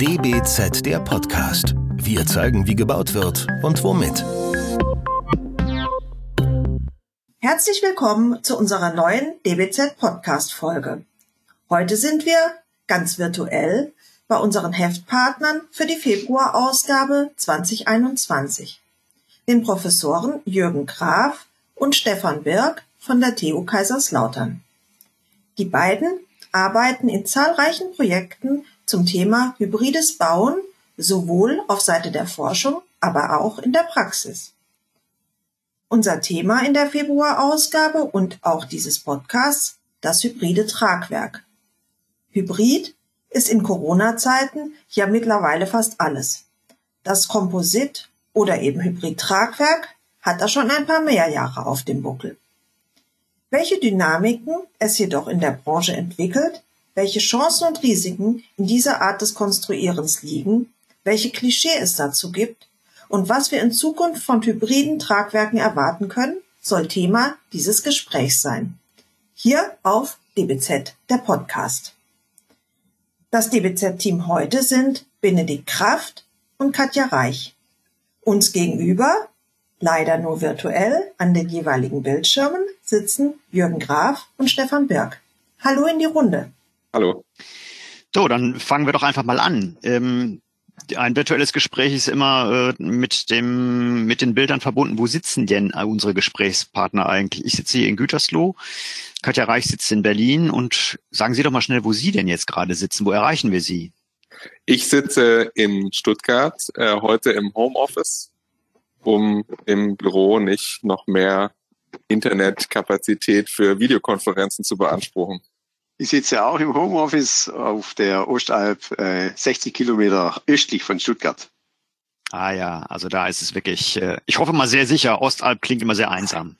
DBZ der Podcast. Wir zeigen, wie gebaut wird und womit. Herzlich willkommen zu unserer neuen DBZ Podcast Folge. Heute sind wir ganz virtuell bei unseren Heftpartnern für die Februarausgabe 2021. Den Professoren Jürgen Graf und Stefan Birk von der TU Kaiserslautern. Die beiden arbeiten in zahlreichen Projekten zum Thema hybrides Bauen, sowohl auf Seite der Forschung, aber auch in der Praxis. Unser Thema in der Februarausgabe und auch dieses Podcasts, das hybride Tragwerk. Hybrid ist in Corona-Zeiten ja mittlerweile fast alles. Das Komposit oder eben Hybrid-Tragwerk hat da schon ein paar mehr Jahre auf dem Buckel. Welche Dynamiken es jedoch in der Branche entwickelt, welche Chancen und Risiken in dieser Art des Konstruierens liegen, welche Klischee es dazu gibt und was wir in Zukunft von hybriden Tragwerken erwarten können, soll Thema dieses Gesprächs sein. Hier auf DBZ, der Podcast. Das DBZ-Team heute sind Benedikt Kraft und Katja Reich. Uns gegenüber, leider nur virtuell, an den jeweiligen Bildschirmen sitzen Jürgen Graf und Stefan Birk. Hallo in die Runde. Hallo. So, dann fangen wir doch einfach mal an. Ähm, ein virtuelles Gespräch ist immer äh, mit dem mit den Bildern verbunden. Wo sitzen denn unsere Gesprächspartner eigentlich? Ich sitze hier in Gütersloh, Katja Reich sitzt in Berlin und sagen Sie doch mal schnell, wo Sie denn jetzt gerade sitzen. Wo erreichen wir Sie? Ich sitze in Stuttgart, äh, heute im Homeoffice, um im Büro nicht noch mehr Internetkapazität für Videokonferenzen zu beanspruchen. Ich sitze auch im Homeoffice auf der Ostalb, äh, 60 Kilometer östlich von Stuttgart. Ah ja, also da ist es wirklich, äh, ich hoffe mal sehr sicher, Ostalb klingt immer sehr einsam.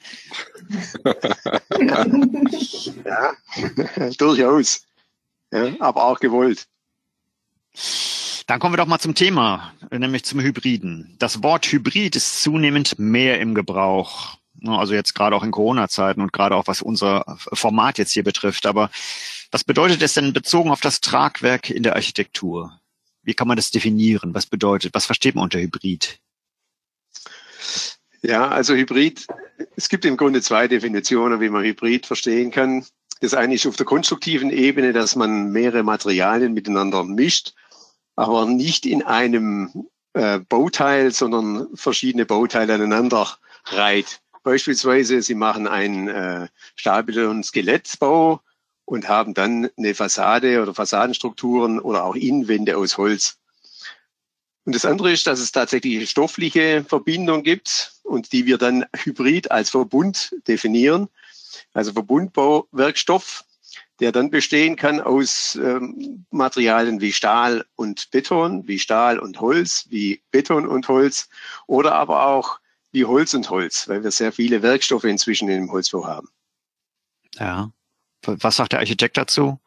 ja, durchaus. Ja, aber auch gewollt. Dann kommen wir doch mal zum Thema, nämlich zum Hybriden. Das Wort Hybrid ist zunehmend mehr im Gebrauch. Also jetzt gerade auch in Corona-Zeiten und gerade auch was unser Format jetzt hier betrifft. Aber was bedeutet es denn bezogen auf das Tragwerk in der Architektur? Wie kann man das definieren? Was bedeutet, was versteht man unter Hybrid? Ja, also Hybrid, es gibt im Grunde zwei Definitionen, wie man Hybrid verstehen kann. Das eine ist auf der konstruktiven Ebene, dass man mehrere Materialien miteinander mischt, aber nicht in einem äh, Bauteil, sondern verschiedene Bauteile aneinander reiht. Beispielsweise, Sie machen einen äh, Stahlbeton- Skelettbau und haben dann eine Fassade oder Fassadenstrukturen oder auch Innenwände aus Holz. Und das andere ist, dass es tatsächlich stoffliche Verbindung gibt und die wir dann hybrid als Verbund definieren. Also Verbundbauwerkstoff, der dann bestehen kann aus ähm, Materialien wie Stahl und Beton, wie Stahl und Holz, wie Beton und Holz oder aber auch wie Holz und Holz, weil wir sehr viele Werkstoffe inzwischen im Holzbau haben. Ja. Was sagt der Architekt dazu?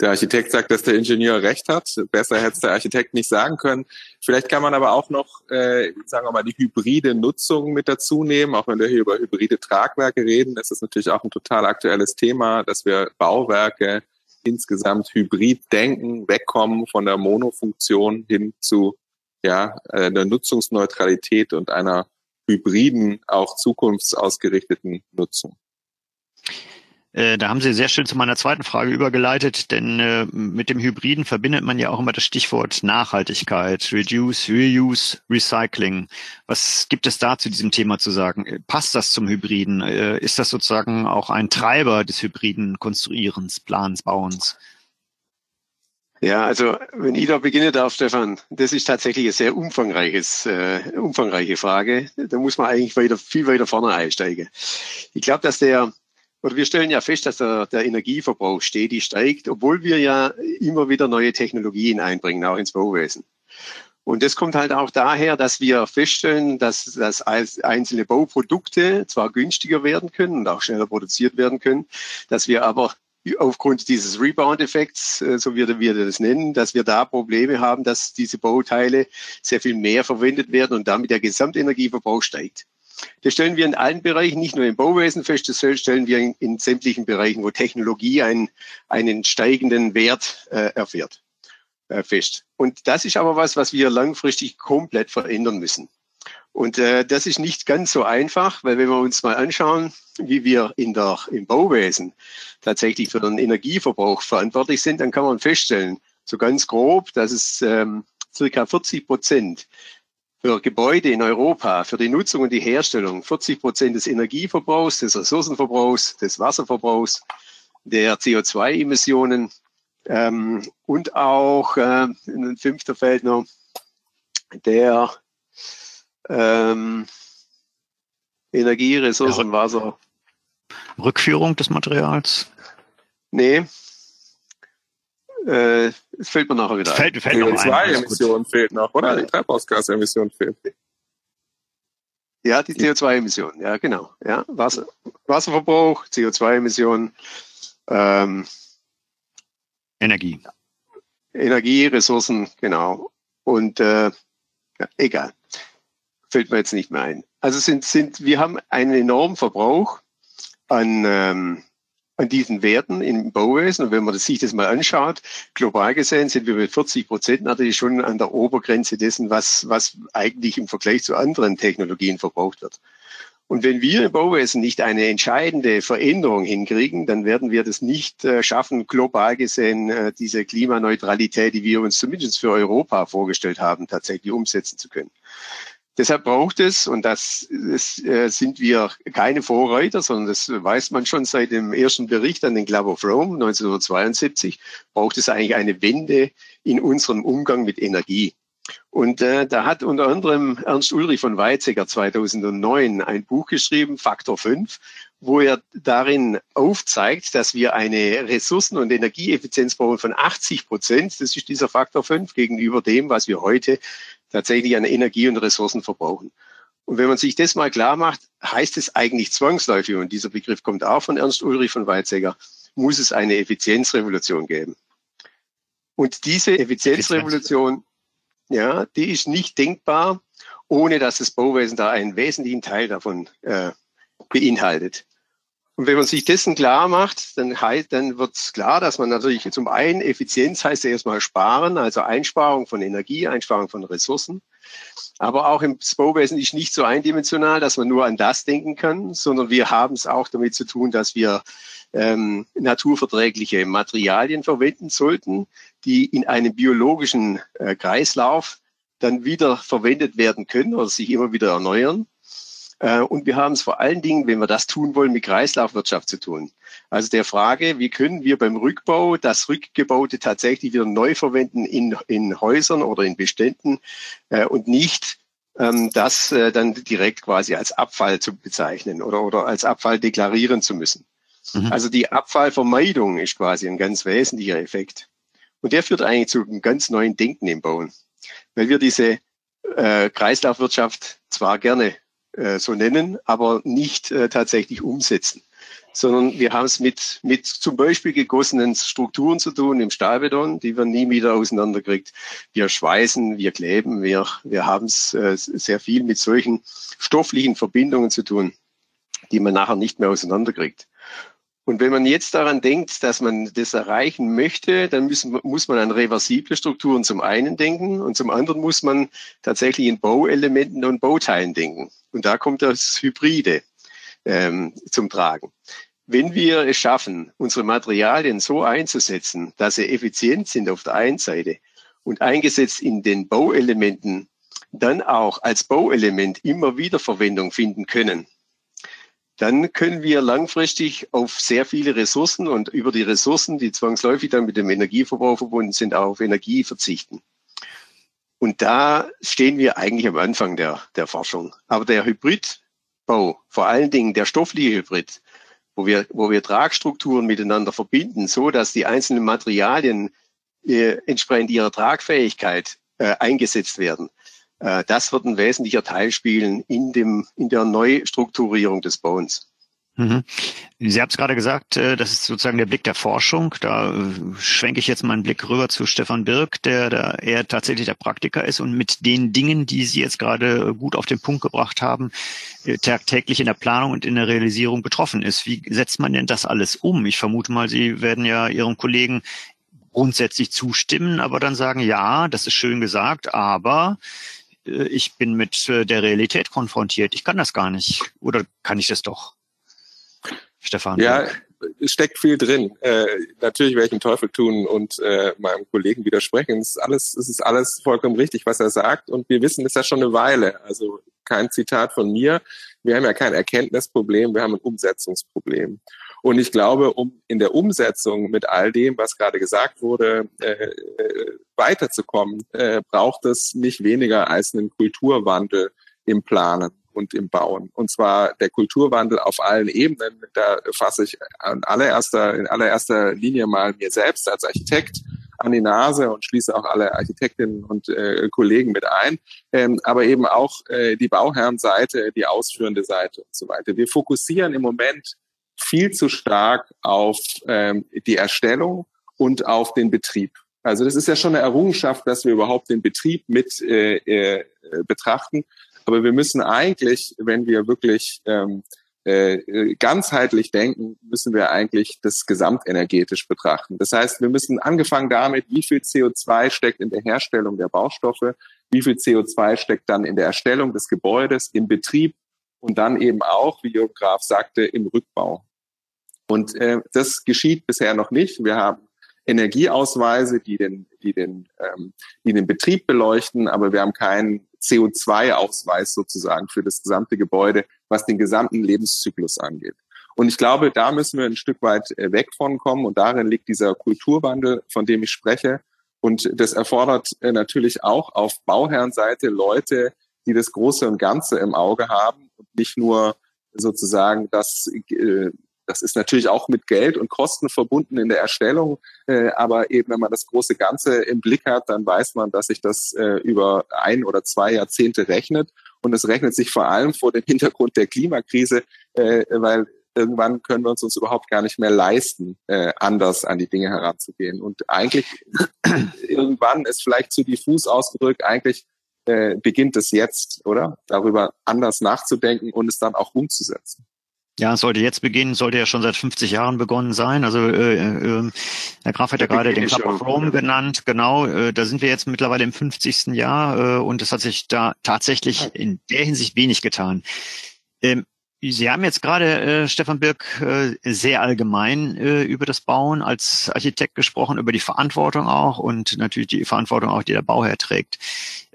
Der Architekt sagt, dass der Ingenieur recht hat. Besser hätte es der Architekt nicht sagen können. Vielleicht kann man aber auch noch, äh, sagen wir mal, die hybride Nutzung mit dazu nehmen. Auch wenn wir hier über hybride Tragwerke reden, ist das natürlich auch ein total aktuelles Thema, dass wir Bauwerke insgesamt hybrid denken, wegkommen von der Monofunktion hin zu ja, der Nutzungsneutralität und einer hybriden, auch zukunftsausgerichteten Nutzung. Äh, da haben Sie sehr schön zu meiner zweiten Frage übergeleitet, denn äh, mit dem Hybriden verbindet man ja auch immer das Stichwort Nachhaltigkeit, Reduce, Reuse, Recycling. Was gibt es da zu diesem Thema zu sagen? Passt das zum Hybriden? Äh, ist das sozusagen auch ein Treiber des hybriden Konstruierens, Plans, Bauens? Ja, also wenn ich da beginnen darf, Stefan, das ist tatsächlich eine sehr umfangreiches, äh, umfangreiche Frage. Da muss man eigentlich weiter, viel weiter vorne einsteigen. Ich glaube, dass der, oder wir stellen ja fest, dass der, der Energieverbrauch stetig steigt, obwohl wir ja immer wieder neue Technologien einbringen, auch ins Bauwesen. Und das kommt halt auch daher, dass wir feststellen, dass, dass einzelne Bauprodukte zwar günstiger werden können und auch schneller produziert werden können, dass wir aber aufgrund dieses Rebound-Effekts, äh, so wie wir das nennen, dass wir da Probleme haben, dass diese Bauteile sehr viel mehr verwendet werden und damit der Gesamtenergieverbrauch steigt. Das stellen wir in allen Bereichen, nicht nur im Bauwesen fest, das stellen wir in, in sämtlichen Bereichen, wo Technologie einen, einen steigenden Wert äh, erfährt. äh, fest. Und das ist aber was, was wir langfristig komplett verändern müssen. Und äh, das ist nicht ganz so einfach, weil wenn wir uns mal anschauen, wie wir in der, im Bauwesen tatsächlich für den Energieverbrauch verantwortlich sind, dann kann man feststellen, so ganz grob, dass es ähm, circa 40 Prozent für Gebäude in Europa, für die Nutzung und die Herstellung, 40 Prozent des Energieverbrauchs, des Ressourcenverbrauchs, des Wasserverbrauchs, der CO2-Emissionen ähm, und auch äh, ein fünfter Feld noch der ähm, Energie, Ressourcen. Wasser. Rückführung des Materials? Nee. Äh, es fällt mir nachher wieder fällt, fällt CO2-Emission fehlt noch, oder? Die Treibhausgasemission fehlt. Ja, die CO2-Emissionen, ja, genau. Ja, Wasser, Wasserverbrauch, CO2-Emissionen, ähm, Energie. Energie, Ressourcen, genau. Und äh, ja, egal. Fällt mir jetzt nicht mehr ein. Also sind, sind, wir haben einen enormen Verbrauch an, ähm, an diesen Werten im Bauwesen. Und wenn man sich das mal anschaut, global gesehen sind wir mit 40 Prozent natürlich schon an der Obergrenze dessen, was, was eigentlich im Vergleich zu anderen Technologien verbraucht wird. Und wenn wir im Bauwesen nicht eine entscheidende Veränderung hinkriegen, dann werden wir das nicht äh, schaffen, global gesehen äh, diese Klimaneutralität, die wir uns zumindest für Europa vorgestellt haben, tatsächlich umsetzen zu können. Deshalb braucht es, und das, das äh, sind wir keine Vorreiter, sondern das weiß man schon seit dem ersten Bericht an den Club of Rome 1972, braucht es eigentlich eine Wende in unserem Umgang mit Energie. Und äh, da hat unter anderem Ernst Ulrich von Weizsäcker 2009 ein Buch geschrieben, Faktor 5, wo er darin aufzeigt, dass wir eine Ressourcen- und Energieeffizienz brauchen von 80 Prozent. Das ist dieser Faktor 5 gegenüber dem, was wir heute tatsächlich an Energie und Ressourcen verbrauchen. Und wenn man sich das mal klar macht, heißt es eigentlich zwangsläufig, und dieser Begriff kommt auch von Ernst Ulrich von Weizsäcker, muss es eine Effizienzrevolution geben. Und diese Effizienzrevolution ja, die ist nicht denkbar, ohne dass das Bauwesen da einen wesentlichen Teil davon äh, beinhaltet. Und wenn man sich dessen klar macht, dann, dann wird es klar, dass man natürlich zum einen Effizienz heißt ja erstmal sparen, also Einsparung von Energie, Einsparung von Ressourcen. Aber auch im Bauwesen ist nicht so eindimensional, dass man nur an das denken kann, sondern wir haben es auch damit zu tun, dass wir ähm, naturverträgliche Materialien verwenden sollten, die in einem biologischen äh, Kreislauf dann wieder verwendet werden können oder sich immer wieder erneuern. Äh, und wir haben es vor allen Dingen, wenn wir das tun wollen, mit Kreislaufwirtschaft zu tun. Also der Frage, wie können wir beim Rückbau das Rückgebaute tatsächlich wieder neu verwenden in, in Häusern oder in Beständen äh, und nicht ähm, das äh, dann direkt quasi als Abfall zu bezeichnen oder, oder als Abfall deklarieren zu müssen. Mhm. Also die Abfallvermeidung ist quasi ein ganz wesentlicher Effekt. Und der führt eigentlich zu einem ganz neuen Denken im Bauen. Weil wir diese äh, Kreislaufwirtschaft zwar gerne äh, so nennen, aber nicht äh, tatsächlich umsetzen. Sondern wir haben es mit, mit zum Beispiel gegossenen Strukturen zu tun im Stahlbeton, die wir nie wieder auseinanderkriegt. Wir schweißen, wir kleben, wir, wir haben es äh, sehr viel mit solchen stofflichen Verbindungen zu tun, die man nachher nicht mehr auseinanderkriegt. Und wenn man jetzt daran denkt, dass man das erreichen möchte, dann müssen, muss man an reversible Strukturen zum einen denken und zum anderen muss man tatsächlich in Bauelementen und Bauteilen denken. Und da kommt das Hybride ähm, zum Tragen. Wenn wir es schaffen, unsere Materialien so einzusetzen, dass sie effizient sind auf der einen Seite und eingesetzt in den Bauelementen dann auch als Bauelement immer wieder Verwendung finden können, dann können wir langfristig auf sehr viele Ressourcen und über die Ressourcen, die zwangsläufig dann mit dem Energieverbrauch verbunden sind, auch auf Energie verzichten. Und da stehen wir eigentlich am Anfang der, der Forschung. Aber der Hybridbau, vor allen Dingen der stoffliche Hybrid, wo wir, wo wir Tragstrukturen miteinander verbinden, so dass die einzelnen Materialien äh, entsprechend ihrer Tragfähigkeit äh, eingesetzt werden, das wird ein wesentlicher Teil spielen in, dem, in der Neustrukturierung des Bauens. Mhm. Sie haben es gerade gesagt, äh, das ist sozusagen der Blick der Forschung. Da äh, schwenke ich jetzt meinen Blick rüber zu Stefan Birk, der da eher tatsächlich der Praktiker ist und mit den Dingen, die Sie jetzt gerade gut auf den Punkt gebracht haben, tagtäglich in der Planung und in der Realisierung betroffen ist. Wie setzt man denn das alles um? Ich vermute mal, Sie werden ja Ihrem Kollegen grundsätzlich zustimmen, aber dann sagen, ja, das ist schön gesagt, aber äh, ich bin mit äh, der Realität konfrontiert. Ich kann das gar nicht. Oder kann ich das doch? Stefan. Ja, es steckt viel drin. Äh, natürlich werde ich den Teufel tun und äh, meinem Kollegen widersprechen. Es ist alles, es ist alles vollkommen richtig, was er sagt. Und wir wissen es ja schon eine Weile. Also kein Zitat von mir. Wir haben ja kein Erkenntnisproblem, wir haben ein Umsetzungsproblem. Und ich glaube, um in der Umsetzung mit all dem, was gerade gesagt wurde, äh, äh, weiterzukommen, äh, braucht es nicht weniger als einen Kulturwandel im Planen und im Bauen. Und zwar der Kulturwandel auf allen Ebenen. Da fasse ich an allererster, in allererster Linie mal mir selbst als Architekt an die Nase und schließe auch alle Architektinnen und äh, Kollegen mit ein, ähm, aber eben auch äh, die Bauherrenseite, die ausführende Seite und so weiter. Wir fokussieren im Moment viel zu stark auf ähm, die Erstellung und auf den Betrieb. Also das ist ja schon eine Errungenschaft, dass wir überhaupt den Betrieb mit äh, äh, betrachten. Aber wir müssen eigentlich, wenn wir wirklich ähm, äh, ganzheitlich denken, müssen wir eigentlich das gesamtenergetisch betrachten. Das heißt, wir müssen angefangen damit, wie viel CO2 steckt in der Herstellung der Baustoffe, wie viel CO2 steckt dann in der Erstellung des Gebäudes, im Betrieb und dann eben auch, wie Jürgen Graf sagte, im Rückbau. Und äh, das geschieht bisher noch nicht. Wir haben Energieausweise, die den, die den, ähm, die den Betrieb beleuchten, aber wir haben keinen CO2-Ausweis sozusagen für das gesamte Gebäude, was den gesamten Lebenszyklus angeht. Und ich glaube, da müssen wir ein Stück weit äh, weg von kommen. Und darin liegt dieser Kulturwandel, von dem ich spreche. Und das erfordert äh, natürlich auch auf Bauherrenseite Leute, die das Große und Ganze im Auge haben und nicht nur sozusagen das äh, das ist natürlich auch mit Geld und Kosten verbunden in der Erstellung, äh, aber eben wenn man das große Ganze im Blick hat, dann weiß man, dass sich das äh, über ein oder zwei Jahrzehnte rechnet und es rechnet sich vor allem vor dem Hintergrund der Klimakrise, äh, weil irgendwann können wir uns uns überhaupt gar nicht mehr leisten, äh, anders an die Dinge heranzugehen. Und eigentlich irgendwann ist vielleicht zu diffus ausgedrückt, eigentlich äh, beginnt es jetzt, oder? Darüber anders nachzudenken und es dann auch umzusetzen. Ja, es sollte jetzt beginnen, sollte ja schon seit 50 Jahren begonnen sein. Also äh, äh, Herr Graf hat ja gerade den Club of Rome genannt. Genau, äh, da sind wir jetzt mittlerweile im 50. Jahr äh, und es hat sich da tatsächlich in der Hinsicht wenig getan. Ähm, Sie haben jetzt gerade, äh, Stefan Birk, äh, sehr allgemein äh, über das Bauen als Architekt gesprochen, über die Verantwortung auch und natürlich die Verantwortung auch, die der Bauherr trägt.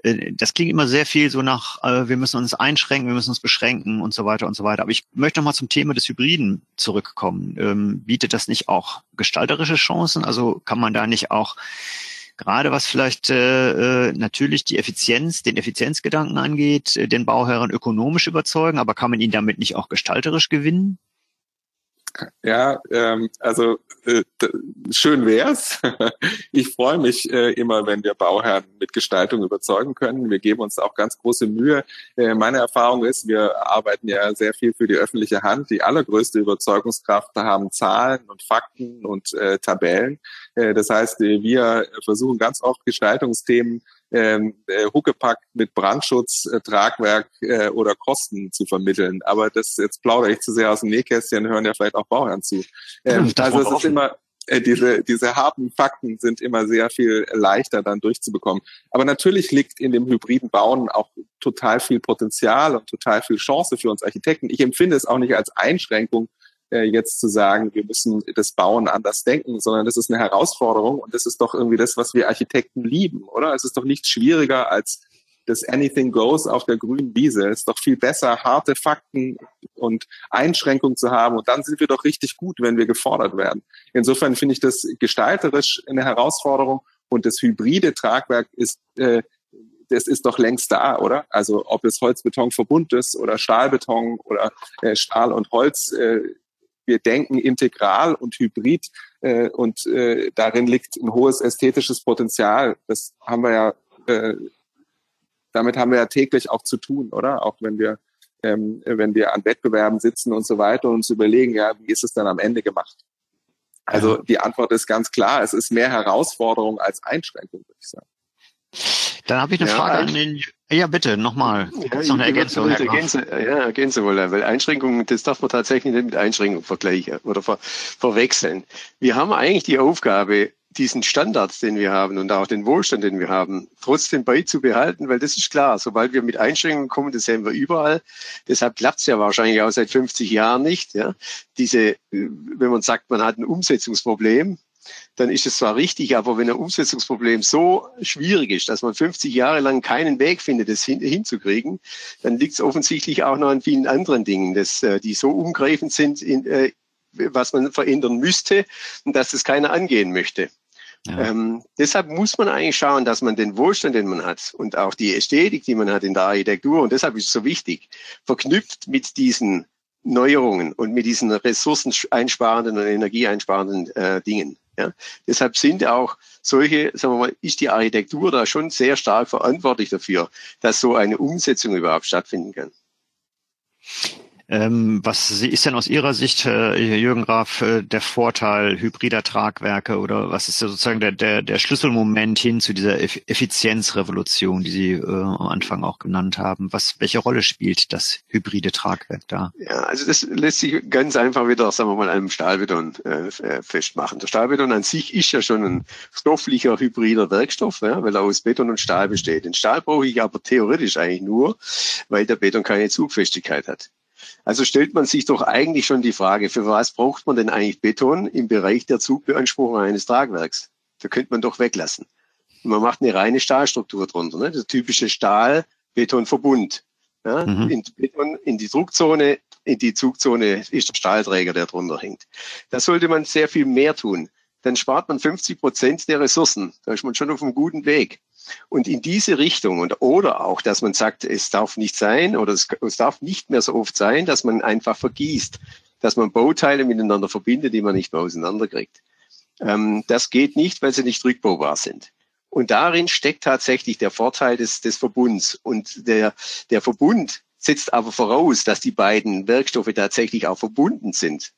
Äh, das klingt immer sehr viel so nach, äh, wir müssen uns einschränken, wir müssen uns beschränken und so weiter und so weiter. Aber ich möchte nochmal zum Thema des Hybriden zurückkommen. Ähm, bietet das nicht auch gestalterische Chancen? Also kann man da nicht auch gerade was vielleicht äh, äh, natürlich die Effizienz, den Effizienzgedanken angeht, äh, den Bauherren ökonomisch überzeugen, aber kann man ihn damit nicht auch gestalterisch gewinnen? Ja, ähm, also äh, schön wär's. ich freue mich äh, immer, wenn wir Bauherren mit Gestaltung überzeugen können. Wir geben uns auch ganz große Mühe. Äh, meine Erfahrung ist, wir arbeiten ja sehr viel für die öffentliche Hand. Die allergrößte Überzeugungskraft haben Zahlen und Fakten und äh, Tabellen. Äh, das heißt, wir versuchen ganz oft Gestaltungsthemen ähm, äh, Huckepack mit Brandschutz, äh, Tragwerk äh, oder Kosten zu vermitteln. Aber das jetzt plaudere ich zu sehr aus dem Nähkästchen, hören ja vielleicht auch Bauern zu. Ähm, also es ist immer äh, diese, diese harten Fakten sind immer sehr viel leichter dann durchzubekommen. Aber natürlich liegt in dem hybriden Bauen auch total viel Potenzial und total viel Chance für uns Architekten. Ich empfinde es auch nicht als Einschränkung, äh, jetzt zu sagen, wir müssen das Bauen anders denken, sondern das ist eine Herausforderung und das ist doch irgendwie das, was wir Architekten lieben, oder? Es ist doch nicht schwieriger als das Anything Goes auf der grünen Wiese. Es ist doch viel besser, harte Fakten und Einschränkungen zu haben. Und dann sind wir doch richtig gut, wenn wir gefordert werden. Insofern finde ich das gestalterisch eine Herausforderung. Und das hybride Tragwerk ist, äh, das ist doch längst da, oder? Also ob es Holzbetonverbund ist oder Stahlbeton oder äh, Stahl und Holz, äh, wir denken integral und hybrid äh, und äh, darin liegt ein hohes ästhetisches Potenzial. Das haben wir ja, äh, damit haben wir ja täglich auch zu tun, oder? Auch wenn wir ähm, wenn wir an Wettbewerben sitzen und so weiter und uns überlegen, ja, wie ist es dann am Ende gemacht? Also die Antwort ist ganz klar, es ist mehr Herausforderung als Einschränkung, würde ich sagen. Dann habe ich eine ja, Frage an den. Ja, bitte, nochmal. Ja, noch eine Ergänzung? Ergänzen, ja, ergänzen wollen, weil Einschränkungen, das darf man tatsächlich nicht mit Einschränkungen vergleichen oder ver, verwechseln. Wir haben eigentlich die Aufgabe, diesen Standard, den wir haben und auch den Wohlstand, den wir haben, trotzdem beizubehalten, weil das ist klar, sobald wir mit Einschränkungen kommen, das sehen wir überall. Deshalb klappt es ja wahrscheinlich auch seit 50 Jahren nicht. Ja. Diese, wenn man sagt, man hat ein Umsetzungsproblem, dann ist es zwar richtig, aber wenn ein Umsetzungsproblem so schwierig ist, dass man 50 Jahre lang keinen Weg findet, das hin, hinzukriegen, dann liegt es offensichtlich auch noch an vielen anderen Dingen, dass, äh, die so umgreifend sind, in, äh, was man verändern müsste und dass das keiner angehen möchte. Ja. Ähm, deshalb muss man eigentlich schauen, dass man den Wohlstand, den man hat und auch die Ästhetik, die man hat in der Architektur, und deshalb ist es so wichtig, verknüpft mit diesen Neuerungen und mit diesen ressourceneinsparenden und energieeinsparenden äh, Dingen. Ja. Deshalb sind auch solche, sagen wir mal, ist die Architektur da schon sehr stark verantwortlich dafür, dass so eine Umsetzung überhaupt stattfinden kann. Ähm, was ist denn aus Ihrer Sicht, äh, Jürgen Graf, äh, der Vorteil hybrider Tragwerke oder was ist sozusagen der, der, der Schlüsselmoment hin zu dieser Effizienzrevolution, die Sie äh, am Anfang auch genannt haben? Was, welche Rolle spielt das hybride Tragwerk da? Ja, also das lässt sich ganz einfach wieder, sagen wir mal, einem Stahlbeton äh, äh, festmachen. Der Stahlbeton an sich ist ja schon ein stofflicher hybrider Werkstoff, ja, weil er aus Beton und Stahl besteht. Den Stahl brauche ich aber theoretisch eigentlich nur, weil der Beton keine Zugfestigkeit hat. Also stellt man sich doch eigentlich schon die Frage, für was braucht man denn eigentlich Beton im Bereich der Zugbeanspruchung eines Tragwerks? Da könnte man doch weglassen. Man macht eine reine Stahlstruktur drunter, ne? der typische Stahl-Beton-Verbund. Ja? Mhm. In, Beton, in die Druckzone, in die Zugzone ist der Stahlträger, der drunter hängt. Da sollte man sehr viel mehr tun. Dann spart man 50 Prozent der Ressourcen. Da ist man schon auf einem guten Weg. Und in diese Richtung und oder auch, dass man sagt, es darf nicht sein oder es, es darf nicht mehr so oft sein, dass man einfach vergießt, dass man Bauteile miteinander verbindet, die man nicht mehr auseinanderkriegt. Ähm, das geht nicht, weil sie nicht rückbaubar sind. Und darin steckt tatsächlich der Vorteil des, des Verbunds. Und der, der Verbund setzt aber voraus, dass die beiden Werkstoffe tatsächlich auch verbunden sind.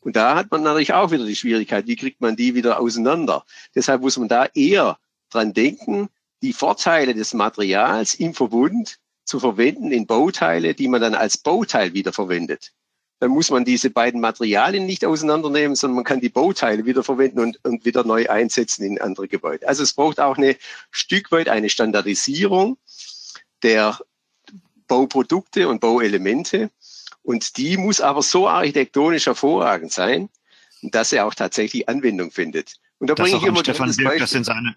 Und da hat man natürlich auch wieder die Schwierigkeit, wie kriegt man die wieder auseinander? Deshalb muss man da eher dran denken, die Vorteile des Materials im Verbund zu verwenden in Bauteile, die man dann als Bauteil wieder verwendet. Dann muss man diese beiden Materialien nicht auseinandernehmen, sondern man kann die Bauteile wieder verwenden und, und wieder neu einsetzen in andere Gebäude. Also es braucht auch eine Stück weit eine Standardisierung der Bauprodukte und Bauelemente. Und die muss aber so architektonisch hervorragend sein, dass sie auch tatsächlich Anwendung findet. Und da bringe ich immer Stefan Birk das in seine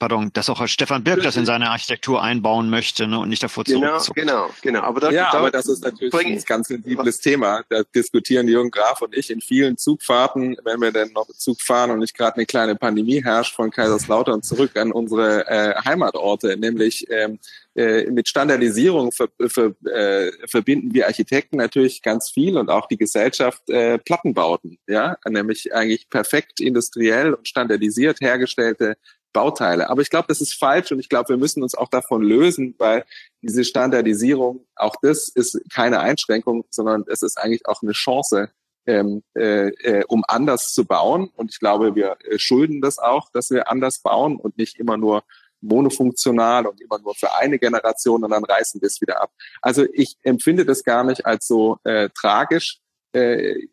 pardon, dass auch Stefan Birk das in seine Architektur einbauen möchte ne, und nicht davor genau, Genau, genau. Aber da, ja, aber das ist natürlich ein ganz sensibles Thema. Da diskutieren Jürgen Graf und ich in vielen Zugfahrten, wenn wir denn noch Zug fahren und nicht gerade eine kleine Pandemie herrscht, von Kaiserslautern zurück an unsere äh, Heimatorte, nämlich ähm, äh, mit Standardisierung ver, ver, äh, verbinden wir Architekten natürlich ganz viel und auch die Gesellschaft äh, Plattenbauten, ja, nämlich eigentlich perfekt industriell und standardisiert hergestellte Bauteile. Aber ich glaube, das ist falsch und ich glaube, wir müssen uns auch davon lösen, weil diese Standardisierung, auch das ist keine Einschränkung, sondern es ist eigentlich auch eine Chance, ähm, äh, äh, um anders zu bauen. Und ich glaube, wir äh, schulden das auch, dass wir anders bauen und nicht immer nur monofunktional und immer nur für eine Generation und dann reißen wir es wieder ab. Also ich empfinde das gar nicht als so äh, tragisch. Äh,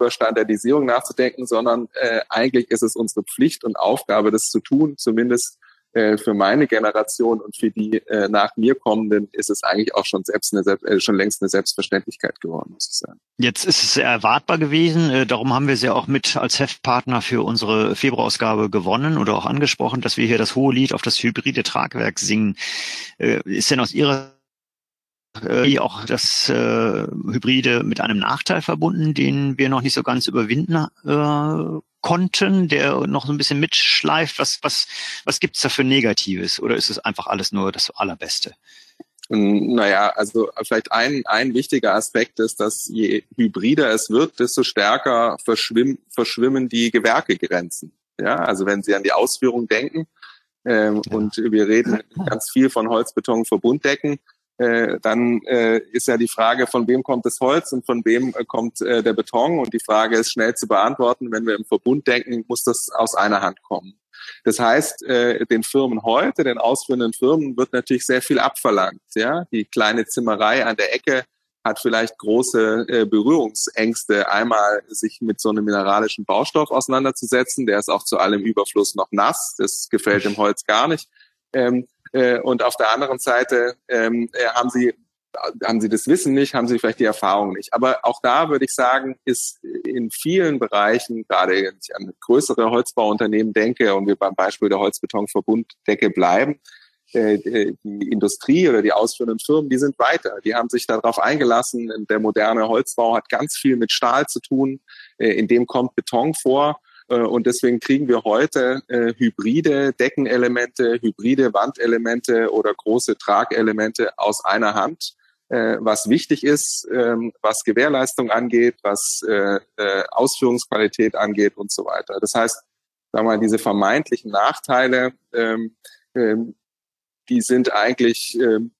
über Standardisierung nachzudenken, sondern äh, eigentlich ist es unsere Pflicht und Aufgabe, das zu tun, zumindest äh, für meine Generation und für die äh, nach mir kommenden ist es eigentlich auch schon selbst eine, äh, schon längst eine Selbstverständlichkeit geworden, muss ich sagen. Jetzt ist es erwartbar gewesen, äh, darum haben wir sie auch mit als Heftpartner für unsere Februarausgabe gewonnen oder auch angesprochen, dass wir hier das hohe Lied auf das hybride Tragwerk singen. Äh, ist denn aus Ihrer äh, auch das äh, Hybride mit einem Nachteil verbunden, den wir noch nicht so ganz überwinden äh, konnten, der noch so ein bisschen mitschleift. Was, was, was gibt's da für Negatives? Oder ist es einfach alles nur das Allerbeste? Naja, also vielleicht ein, ein wichtiger Aspekt ist, dass je hybrider es wird, desto stärker verschwimmen, verschwimmen die Gewerkegrenzen. Ja, also wenn Sie an die Ausführung denken, ähm, ja. und wir reden ganz viel von Holzbeton Verbunddecken, äh, dann äh, ist ja die Frage, von wem kommt das Holz und von wem äh, kommt äh, der Beton. Und die Frage ist schnell zu beantworten. Wenn wir im Verbund denken, muss das aus einer Hand kommen. Das heißt, äh, den Firmen heute, den ausführenden Firmen, wird natürlich sehr viel abverlangt. Ja, die kleine Zimmerei an der Ecke hat vielleicht große äh, Berührungsängste, einmal sich mit so einem mineralischen Baustoff auseinanderzusetzen. Der ist auch zu allem Überfluss noch nass. Das gefällt dem Holz gar nicht. Ähm, äh, und auf der anderen Seite ähm, äh, haben sie haben sie das Wissen nicht, haben sie vielleicht die Erfahrung nicht. Aber auch da würde ich sagen, ist in vielen Bereichen, gerade wenn ich an größere Holzbauunternehmen denke und wir beim Beispiel der Holzbetonverbunddecke bleiben, äh, die Industrie oder die ausführenden Firmen, die sind weiter. Die haben sich darauf eingelassen. Der moderne Holzbau hat ganz viel mit Stahl zu tun. In dem kommt Beton vor. Äh, und deswegen kriegen wir heute äh, hybride Deckenelemente, hybride Wandelemente oder große Tragelemente aus einer Hand, äh, was wichtig ist, ähm, was Gewährleistung angeht, was äh, äh, Ausführungsqualität angeht und so weiter. Das heißt, sagen wir mal, diese vermeintlichen Nachteile, ähm, ähm, die sind eigentlich ähm,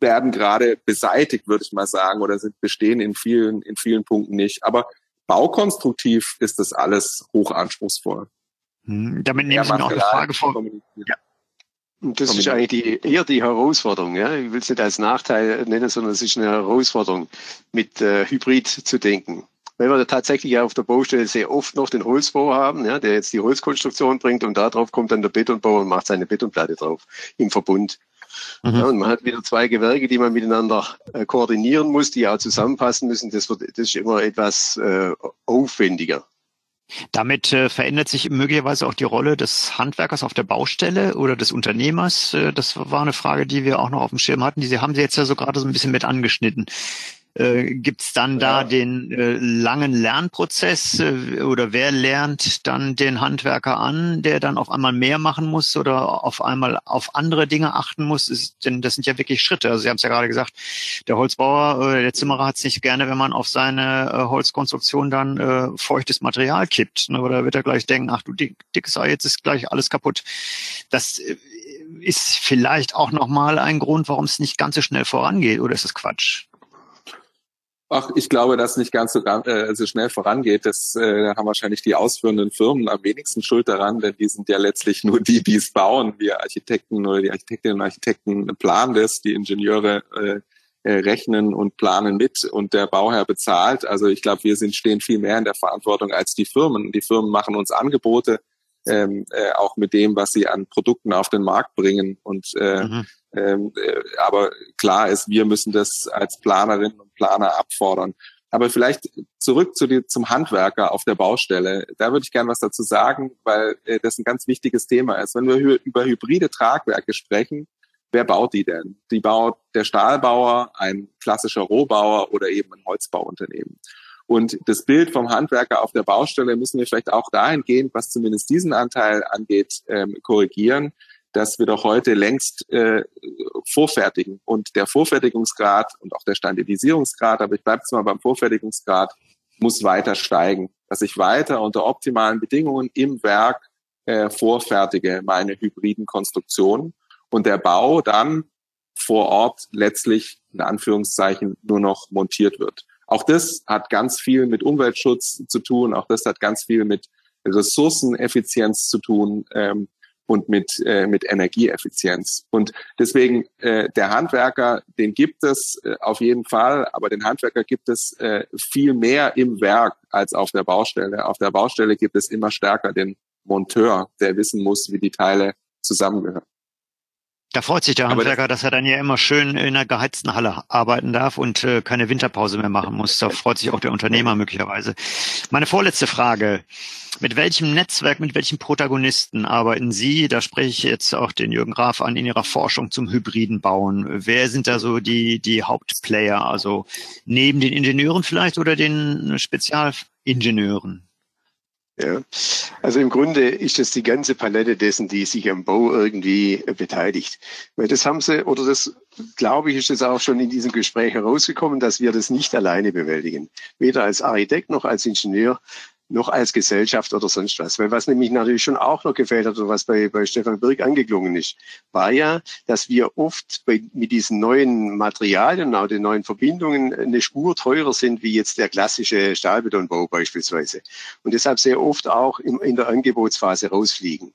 werden gerade beseitigt, würde ich mal sagen, oder sind bestehen in vielen in vielen Punkten nicht. Aber baukonstruktiv ist das alles hochanspruchsvoll. Hm, damit nehmen Sie mir auch eine Frage vor. Ja. Das ist eigentlich die, eher die Herausforderung. Ja? Ich will es nicht als Nachteil nennen, sondern es ist eine Herausforderung, mit äh, Hybrid zu denken. Weil wir tatsächlich auf der Baustelle sehr oft noch den Holzbau haben, ja, der jetzt die Holzkonstruktion bringt und darauf kommt dann der Betonbauer und macht seine Betonplatte drauf im Verbund. Mhm. Ja, und man hat wieder zwei Gewerke, die man miteinander äh, koordinieren muss, die auch zusammenpassen müssen. Das, wird, das ist immer etwas äh, aufwendiger. Damit äh, verändert sich möglicherweise auch die Rolle des Handwerkers auf der Baustelle oder des Unternehmers. Äh, das war eine Frage, die wir auch noch auf dem Schirm hatten. Die haben Sie jetzt ja so gerade so ein bisschen mit angeschnitten. Äh, Gibt es dann da den äh, langen Lernprozess äh, oder wer lernt dann den Handwerker an, der dann auf einmal mehr machen muss oder auf einmal auf andere Dinge achten muss? Ist, denn das sind ja wirklich Schritte. Also Sie haben es ja gerade gesagt, der Holzbauer, äh, der Zimmerer hat es nicht gerne, wenn man auf seine äh, Holzkonstruktion dann äh, feuchtes Material kippt. Ne? Oder wird er gleich denken, ach du dick, dickes Ei, jetzt ist gleich alles kaputt. Das äh, ist vielleicht auch nochmal ein Grund, warum es nicht ganz so schnell vorangeht. Oder ist das Quatsch? Ach, ich glaube, dass nicht ganz so, äh, so schnell vorangeht. Das äh, haben wahrscheinlich die ausführenden Firmen am wenigsten Schuld daran, denn die sind ja letztlich nur die, die es bauen. Wir Architekten oder die Architektinnen und Architekten planen das, die Ingenieure äh, äh, rechnen und planen mit und der Bauherr bezahlt. Also ich glaube, wir sind stehen viel mehr in der Verantwortung als die Firmen. Die Firmen machen uns Angebote, ähm, äh, auch mit dem, was sie an Produkten auf den Markt bringen. Und äh, mhm. ähm, äh, aber klar ist, wir müssen das als Planerinnen und Planer abfordern. Aber vielleicht zurück zu die, zum Handwerker auf der Baustelle. Da würde ich gerne was dazu sagen, weil äh, das ein ganz wichtiges Thema ist. Wenn wir über hybride Tragwerke sprechen, wer baut die denn? Die baut der Stahlbauer, ein klassischer Rohbauer oder eben ein Holzbauunternehmen. Und das Bild vom Handwerker auf der Baustelle müssen wir vielleicht auch dahingehend, was zumindest diesen Anteil angeht, ähm, korrigieren, dass wir doch heute längst äh, vorfertigen. Und der Vorfertigungsgrad und auch der Standardisierungsgrad, aber ich bleibe jetzt mal beim Vorfertigungsgrad, muss weiter steigen. Dass ich weiter unter optimalen Bedingungen im Werk äh, vorfertige meine hybriden Konstruktionen und der Bau dann vor Ort letztlich in Anführungszeichen nur noch montiert wird. Auch das hat ganz viel mit Umweltschutz zu tun. Auch das hat ganz viel mit Ressourceneffizienz zu tun ähm, und mit, äh, mit Energieeffizienz. Und deswegen äh, der Handwerker, den gibt es äh, auf jeden Fall, aber den Handwerker gibt es äh, viel mehr im Werk als auf der Baustelle. Auf der Baustelle gibt es immer stärker den Monteur, der wissen muss, wie die Teile zusammengehören. Da freut sich der Handwerker, das dass er dann ja immer schön in einer geheizten Halle arbeiten darf und äh, keine Winterpause mehr machen muss. Da freut sich auch der Unternehmer möglicherweise. Meine vorletzte Frage. Mit welchem Netzwerk, mit welchen Protagonisten arbeiten Sie? Da spreche ich jetzt auch den Jürgen Graf an in Ihrer Forschung zum hybriden Bauen. Wer sind da so die, die Hauptplayer? Also neben den Ingenieuren vielleicht oder den Spezialingenieuren? Ja, also im Grunde ist das die ganze Palette dessen, die sich am Bau irgendwie beteiligt. Weil das haben sie, oder das glaube ich, ist es auch schon in diesem Gespräch herausgekommen, dass wir das nicht alleine bewältigen. Weder als Architekt noch als Ingenieur noch als Gesellschaft oder sonst was. Weil was nämlich natürlich schon auch noch gefällt hat oder was bei, bei Stefan Birk angeklungen ist, war ja, dass wir oft bei, mit diesen neuen Materialien auch den neuen Verbindungen eine Spur teurer sind wie jetzt der klassische Stahlbetonbau beispielsweise. Und deshalb sehr oft auch in, in der Angebotsphase rausfliegen.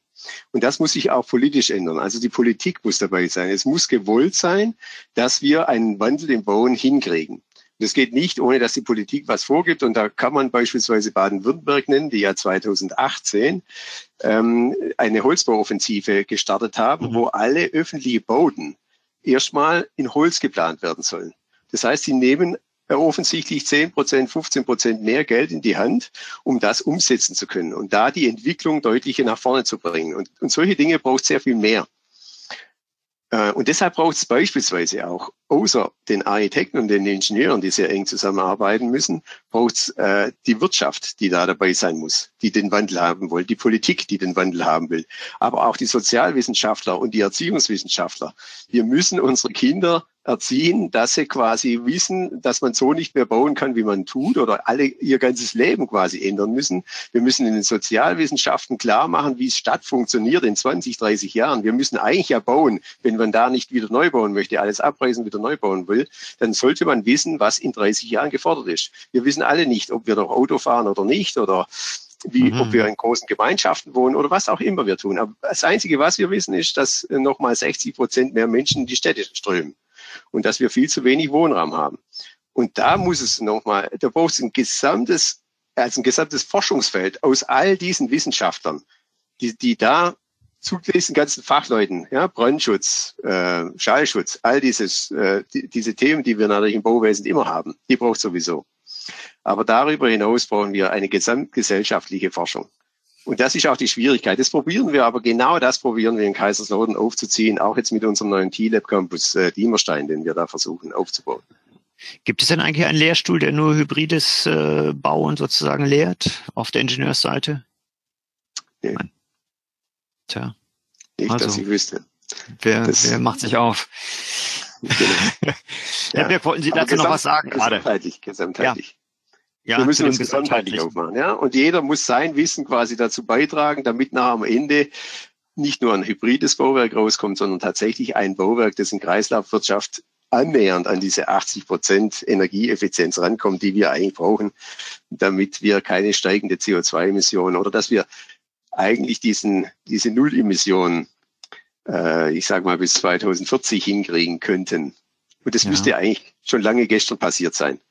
Und das muss sich auch politisch ändern. Also die Politik muss dabei sein. Es muss gewollt sein, dass wir einen Wandel im Bauen hinkriegen. Das geht nicht, ohne dass die Politik was vorgibt. Und da kann man beispielsweise Baden-Württemberg nennen, die ja 2018 ähm, eine Holzbauoffensive gestartet haben, mhm. wo alle öffentliche Bauten erstmal in Holz geplant werden sollen. Das heißt, sie nehmen offensichtlich 10 Prozent, 15 Prozent mehr Geld in die Hand, um das umsetzen zu können und da die Entwicklung deutlicher nach vorne zu bringen. Und, und solche Dinge braucht sehr viel mehr. Äh, und deshalb braucht es beispielsweise auch, außer den Architekten und den Ingenieuren, die sehr eng zusammenarbeiten müssen, braucht es äh, die Wirtschaft, die da dabei sein muss, die den Wandel haben will, die Politik, die den Wandel haben will, aber auch die Sozialwissenschaftler und die Erziehungswissenschaftler. Wir müssen unsere Kinder erziehen, dass sie quasi wissen, dass man so nicht mehr bauen kann, wie man tut oder alle ihr ganzes Leben quasi ändern müssen. Wir müssen in den Sozialwissenschaften klar machen, wie es Stadt funktioniert in 20, 30 Jahren. Wir müssen eigentlich ja bauen, wenn man da nicht wieder neu bauen möchte, alles abreißen, wieder neu bauen will, dann sollte man wissen, was in 30 Jahren gefordert ist. Wir wissen alle nicht, ob wir noch Auto fahren oder nicht oder wie, mhm. ob wir in großen Gemeinschaften wohnen oder was auch immer wir tun. Aber das Einzige, was wir wissen, ist, dass nochmal 60 Prozent mehr Menschen in die Städte strömen und dass wir viel zu wenig Wohnraum haben. Und da muss es nochmal, da braucht es ein gesamtes, also ein gesamtes Forschungsfeld aus all diesen Wissenschaftlern, die, die da zu diesen ganzen Fachleuten, ja, Brandschutz, äh, Schallschutz, all dieses, äh, die, diese Themen, die wir natürlich im Bauwesen immer haben, die braucht sowieso. Aber darüber hinaus brauchen wir eine gesamtgesellschaftliche Forschung. Und das ist auch die Schwierigkeit. Das probieren wir, aber genau das probieren wir in Kaiserslautern aufzuziehen, auch jetzt mit unserem neuen T-Lab Campus äh, Diemerstein, den wir da versuchen aufzubauen. Gibt es denn eigentlich einen Lehrstuhl, der nur hybrides äh, Bauen sozusagen lehrt auf der Ingenieursseite? Nee. Nein. Tja. Nicht, also, dass ich wüsste. Wer, das, wer macht sich auf? Genau. ja, ja, wollten Sie dazu noch was sagen gerade? Gesamtheitlich, gesamtheitlich. Ja. Ja, wir müssen uns gesamtheitlich aufmachen. Ja? Und jeder muss sein Wissen quasi dazu beitragen, damit nach am Ende nicht nur ein hybrides Bauwerk rauskommt, sondern tatsächlich ein Bauwerk, das in Kreislaufwirtschaft annähernd an diese 80 Prozent Energieeffizienz rankommt, die wir eigentlich brauchen, damit wir keine steigende CO2-Emissionen oder dass wir eigentlich diesen, diese Nullemissionen, äh, ich sage mal bis 2040 hinkriegen könnten. Und das ja. müsste eigentlich schon lange gestern passiert sein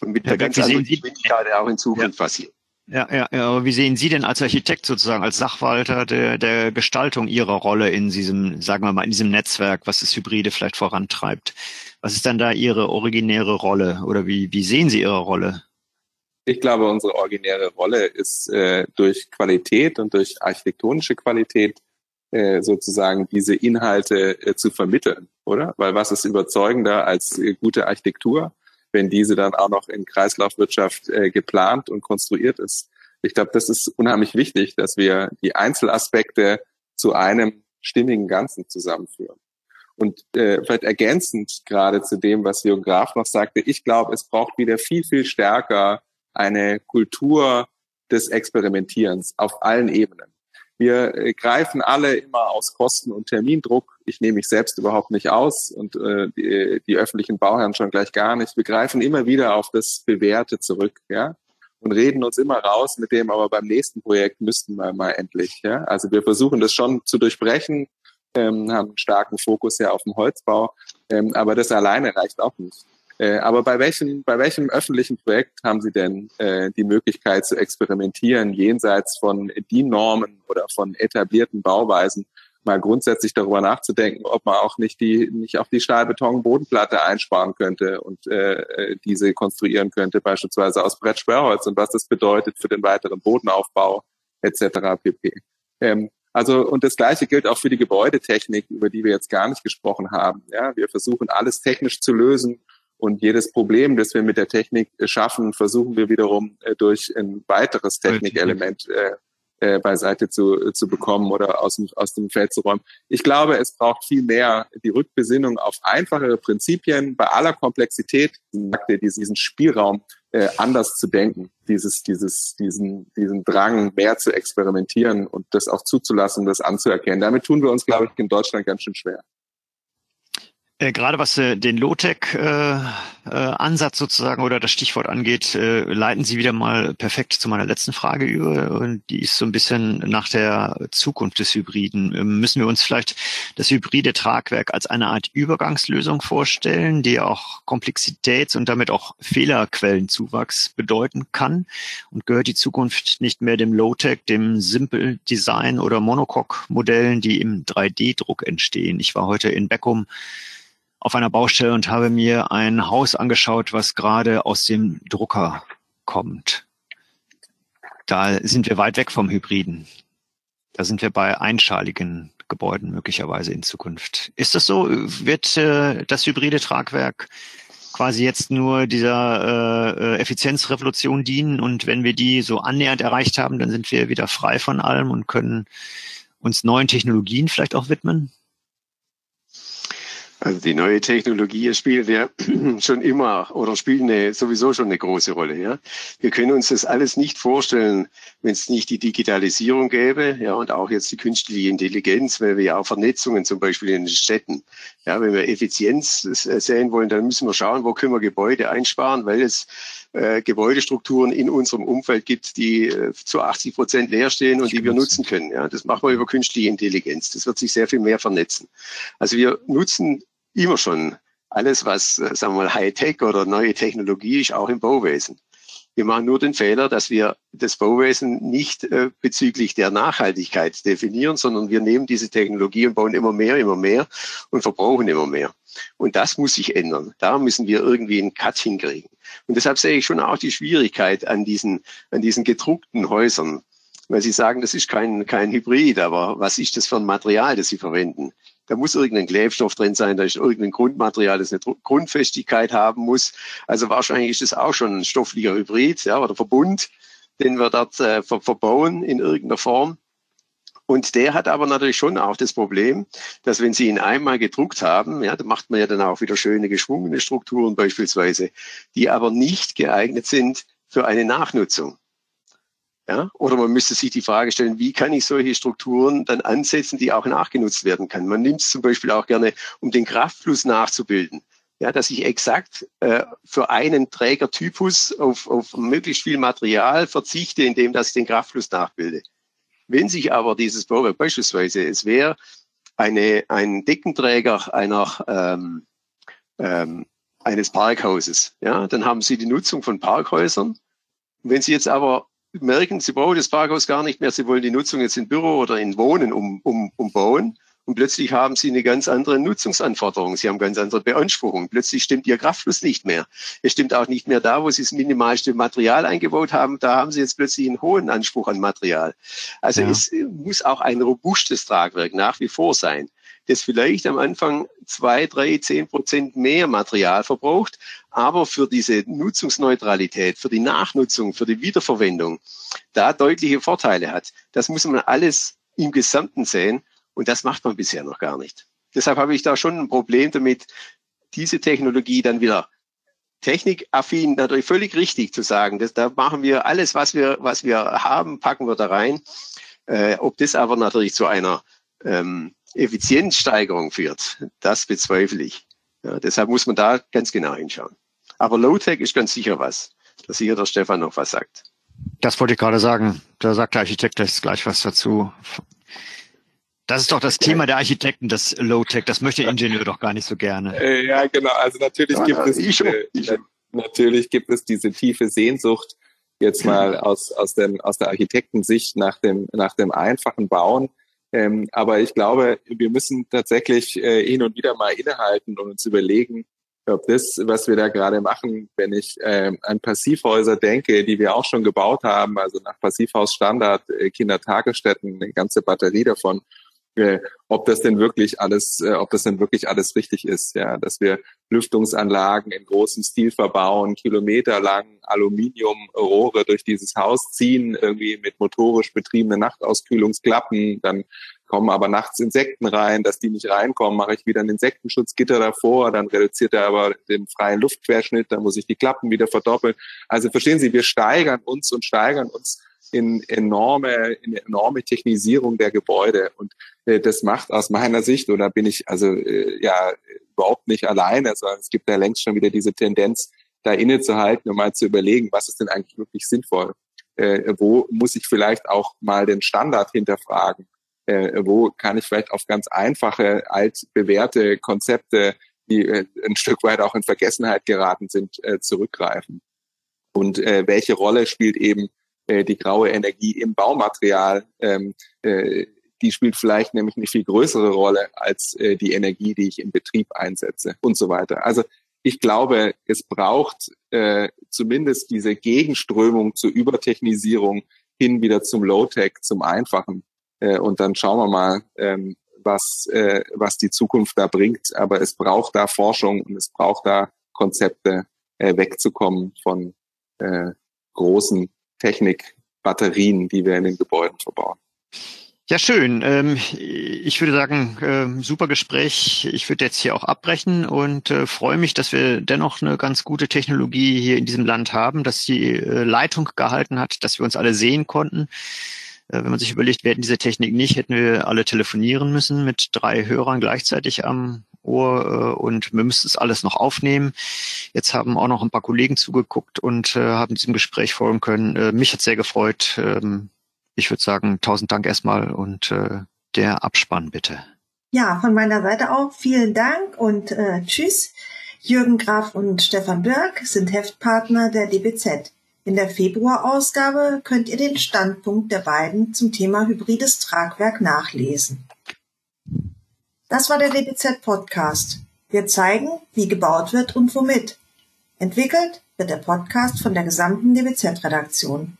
und mit ja, der ganz anderen Geschwindigkeit auch in Zukunft ja. passiert. Ja, ja, ja, aber wie sehen Sie denn als Architekt sozusagen, als Sachwalter der, der Gestaltung Ihrer Rolle in diesem, sagen wir mal, in diesem Netzwerk, was das Hybride vielleicht vorantreibt? Was ist dann da Ihre originäre Rolle oder wie, wie sehen Sie Ihre Rolle? Ich glaube, unsere originäre Rolle ist äh, durch Qualität und durch architektonische Qualität äh, sozusagen diese Inhalte äh, zu vermitteln, oder? Weil was ist überzeugender als äh, gute Architektur? Wenn diese dann auch noch in Kreislaufwirtschaft äh, geplant und konstruiert ist. Ich glaube, das ist unheimlich wichtig, dass wir die Einzelaspekte zu einem stimmigen Ganzen zusammenführen. Und äh, vielleicht ergänzend gerade zu dem, was Jürgen Graf noch sagte, ich glaube, es braucht wieder viel, viel stärker eine Kultur des Experimentierens auf allen Ebenen. Wir äh, greifen alle immer aus Kosten- und Termindruck. Ich nehme mich selbst überhaupt nicht aus und äh, die, die öffentlichen Bauherren schon gleich gar nicht. Wir greifen immer wieder auf das Bewährte zurück, ja, und reden uns immer raus mit dem, aber beim nächsten Projekt müssten wir mal endlich, ja. Also wir versuchen das schon zu durchbrechen, ähm, haben einen starken Fokus ja auf dem Holzbau, ähm, aber das alleine reicht auch nicht. Äh, aber bei welchem, bei welchem öffentlichen Projekt haben Sie denn äh, die Möglichkeit zu experimentieren, jenseits von DIN-Normen oder von etablierten Bauweisen, mal grundsätzlich darüber nachzudenken, ob man auch nicht die nicht auf die Stahlbeton-Bodenplatte einsparen könnte und äh, diese konstruieren könnte, beispielsweise aus Brettsperrholz und was das bedeutet für den weiteren Bodenaufbau etc. pp. Ähm, also und das Gleiche gilt auch für die Gebäudetechnik, über die wir jetzt gar nicht gesprochen haben. Ja, wir versuchen alles technisch zu lösen und jedes Problem, das wir mit der Technik schaffen, versuchen wir wiederum äh, durch ein weiteres Technikelement äh, äh, beiseite zu, zu bekommen oder aus dem, aus dem Feld zu räumen. Ich glaube, es braucht viel mehr die Rückbesinnung auf einfachere Prinzipien bei aller Komplexität, diesen Spielraum äh, anders zu denken, dieses, dieses, diesen, diesen Drang, mehr zu experimentieren und das auch zuzulassen, das anzuerkennen. Damit tun wir uns, glaube ich, in Deutschland ganz schön schwer. Äh, gerade was äh, den Low-Tech-Ansatz äh, sozusagen oder das Stichwort angeht, äh, leiten Sie wieder mal perfekt zu meiner letzten Frage über. Und die ist so ein bisschen nach der Zukunft des Hybriden. Ähm, müssen wir uns vielleicht das hybride Tragwerk als eine Art Übergangslösung vorstellen, die auch Komplexitäts- und damit auch Fehlerquellenzuwachs bedeuten kann? Und gehört die Zukunft nicht mehr dem Low-Tech, dem Simple Design oder Monocoque-Modellen, die im 3D-Druck entstehen? Ich war heute in Beckum auf einer Baustelle und habe mir ein Haus angeschaut, was gerade aus dem Drucker kommt. Da sind wir weit weg vom Hybriden. Da sind wir bei einschaligen Gebäuden möglicherweise in Zukunft. Ist das so? Wird äh, das hybride Tragwerk quasi jetzt nur dieser äh, äh Effizienzrevolution dienen und wenn wir die so annähernd erreicht haben, dann sind wir wieder frei von allem und können uns neuen Technologien vielleicht auch widmen? Also die neue Technologie spielt ja schon immer oder spielt eine, sowieso schon eine große Rolle. Ja, wir können uns das alles nicht vorstellen, wenn es nicht die Digitalisierung gäbe, ja und auch jetzt die künstliche Intelligenz, weil wir ja auch Vernetzungen zum Beispiel in den Städten. Ja, wenn wir Effizienz sehen wollen, dann müssen wir schauen, wo können wir Gebäude einsparen, weil es äh, Gebäudestrukturen in unserem Umfeld gibt, die äh, zu 80 Prozent leer stehen und die wir nutzen können. Ja, das machen wir über künstliche Intelligenz. Das wird sich sehr viel mehr vernetzen. Also wir nutzen immer schon alles, was, äh, sagen wir mal, Hightech oder neue Technologie ist, auch im Bauwesen. Wir machen nur den Fehler, dass wir das Bauwesen nicht äh, bezüglich der Nachhaltigkeit definieren, sondern wir nehmen diese Technologie und bauen immer mehr, immer mehr und verbrauchen immer mehr. Und das muss sich ändern. Da müssen wir irgendwie einen Cut hinkriegen. Und deshalb sehe ich schon auch die Schwierigkeit an diesen, an diesen gedruckten Häusern. Weil Sie sagen, das ist kein, kein Hybrid, aber was ist das für ein Material, das Sie verwenden? Da muss irgendein Klebstoff drin sein, da ist irgendein Grundmaterial, das eine Grundfestigkeit haben muss. Also wahrscheinlich ist es auch schon ein stofflicher Hybrid ja, oder Verbund, den wir dort äh, ver verbauen in irgendeiner Form. Und der hat aber natürlich schon auch das Problem, dass wenn Sie ihn einmal gedruckt haben, ja, da macht man ja dann auch wieder schöne geschwungene Strukturen beispielsweise, die aber nicht geeignet sind für eine Nachnutzung. Ja? Oder man müsste sich die Frage stellen, wie kann ich solche Strukturen dann ansetzen, die auch nachgenutzt werden kann. Man nimmt es zum Beispiel auch gerne, um den Kraftfluss nachzubilden. Ja, dass ich exakt äh, für einen Trägertypus auf, auf möglichst viel Material verzichte, indem dass ich den Kraftfluss nachbilde. Wenn sich aber dieses Bauwerk beispielsweise, es wäre eine, ein Deckenträger einer, ähm, ähm, eines Parkhauses, ja, dann haben Sie die Nutzung von Parkhäusern. Wenn Sie jetzt aber merken, sie brauchen das Parkhaus gar nicht mehr, sie wollen die Nutzung jetzt in Büro oder in Wohnen um, um, umbauen. Und plötzlich haben sie eine ganz andere Nutzungsanforderung. Sie haben ganz andere Beanspruchungen. Plötzlich stimmt ihr Kraftfluss nicht mehr. Es stimmt auch nicht mehr da, wo sie das minimalste Material eingebaut haben. Da haben sie jetzt plötzlich einen hohen Anspruch an Material. Also ja. es muss auch ein robustes Tragwerk nach wie vor sein das vielleicht am Anfang zwei, drei, zehn Prozent mehr Material verbraucht, aber für diese Nutzungsneutralität, für die Nachnutzung, für die Wiederverwendung da deutliche Vorteile hat. Das muss man alles im Gesamten sehen und das macht man bisher noch gar nicht. Deshalb habe ich da schon ein Problem damit, diese Technologie dann wieder technikaffin natürlich völlig richtig zu sagen. Das, da machen wir alles, was wir, was wir haben, packen wir da rein. Äh, ob das aber natürlich zu einer ähm, Effizienzsteigerung führt, das bezweifle ich. Ja, deshalb muss man da ganz genau hinschauen. Aber Low-Tech ist ganz sicher was. Dass hier der Stefan noch was sagt. Das wollte ich gerade sagen. Da sagt der Architekt gleich was dazu. Das ist doch das Thema der Architekten, das Low-Tech. Das möchte der Ingenieur doch gar nicht so gerne. Äh, ja, genau. Also natürlich ja, gibt es ich, ich, natürlich gibt es diese tiefe Sehnsucht jetzt mal aus aus dem aus der Architektensicht nach dem nach dem einfachen Bauen ähm, aber ich glaube, wir müssen tatsächlich äh, hin und wieder mal innehalten und uns überlegen, ob das, was wir da gerade machen, wenn ich äh, an Passivhäuser denke, die wir auch schon gebaut haben, also nach Passivhausstandard, äh, Kindertagesstätten, eine ganze Batterie davon, äh, ob das denn wirklich alles, äh, ob das denn wirklich alles richtig ist, ja, dass wir Lüftungsanlagen in großem Stil verbauen, kilometerlang Aluminiumrohre durch dieses Haus ziehen, irgendwie mit motorisch betriebenen Nachtauskühlungsklappen, dann kommen aber nachts Insekten rein, dass die nicht reinkommen, mache ich wieder ein Insektenschutzgitter davor, dann reduziert er aber den freien Luftquerschnitt, dann muss ich die Klappen wieder verdoppeln. Also verstehen Sie, wir steigern uns und steigern uns in enorme, in enorme Technisierung der Gebäude. Und äh, das macht aus meiner Sicht, oder bin ich also äh, ja überhaupt nicht alleine, sondern es gibt ja längst schon wieder diese Tendenz, da innezuhalten und mal zu überlegen, was ist denn eigentlich wirklich sinnvoll? Äh, wo muss ich vielleicht auch mal den Standard hinterfragen? Äh, wo kann ich vielleicht auf ganz einfache, altbewährte Konzepte, die äh, ein Stück weit auch in Vergessenheit geraten sind, äh, zurückgreifen? Und äh, welche Rolle spielt eben äh, die graue Energie im Baumaterial, ähm, äh, die spielt vielleicht nämlich eine viel größere Rolle als äh, die Energie, die ich im Betrieb einsetze und so weiter. Also ich glaube, es braucht äh, zumindest diese Gegenströmung zur Übertechnisierung hin wieder zum Low-Tech, zum Einfachen. Äh, und dann schauen wir mal, ähm, was, äh, was die Zukunft da bringt. Aber es braucht da Forschung und es braucht da Konzepte, äh, wegzukommen von äh, großen Technikbatterien, die wir in den Gebäuden verbauen. Ja, schön. Ähm, ich würde sagen, ähm, super Gespräch. Ich würde jetzt hier auch abbrechen und äh, freue mich, dass wir dennoch eine ganz gute Technologie hier in diesem Land haben, dass die äh, Leitung gehalten hat, dass wir uns alle sehen konnten. Äh, wenn man sich überlegt, wir hätten diese Technik nicht, hätten wir alle telefonieren müssen mit drei Hörern gleichzeitig am Ohr und wir müssten es alles noch aufnehmen. Jetzt haben auch noch ein paar Kollegen zugeguckt und haben diesem Gespräch folgen können. Mich hat sehr gefreut ähm, ich würde sagen, tausend Dank erstmal und äh, der Abspann bitte. Ja, von meiner Seite auch vielen Dank und äh, tschüss. Jürgen Graf und Stefan Birk sind Heftpartner der DBZ. In der Februarausgabe könnt ihr den Standpunkt der beiden zum Thema hybrides Tragwerk nachlesen. Das war der DBZ Podcast. Wir zeigen, wie gebaut wird und womit. Entwickelt wird der Podcast von der gesamten DBZ Redaktion.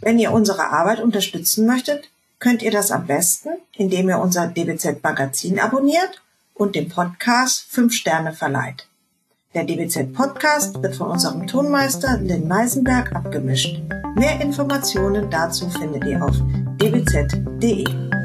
Wenn ihr unsere Arbeit unterstützen möchtet, könnt ihr das am besten, indem ihr unser DBZ Magazin abonniert und dem Podcast 5 Sterne verleiht. Der DBZ Podcast wird von unserem Tonmeister Lynn Meisenberg abgemischt. Mehr Informationen dazu findet ihr auf dbz.de.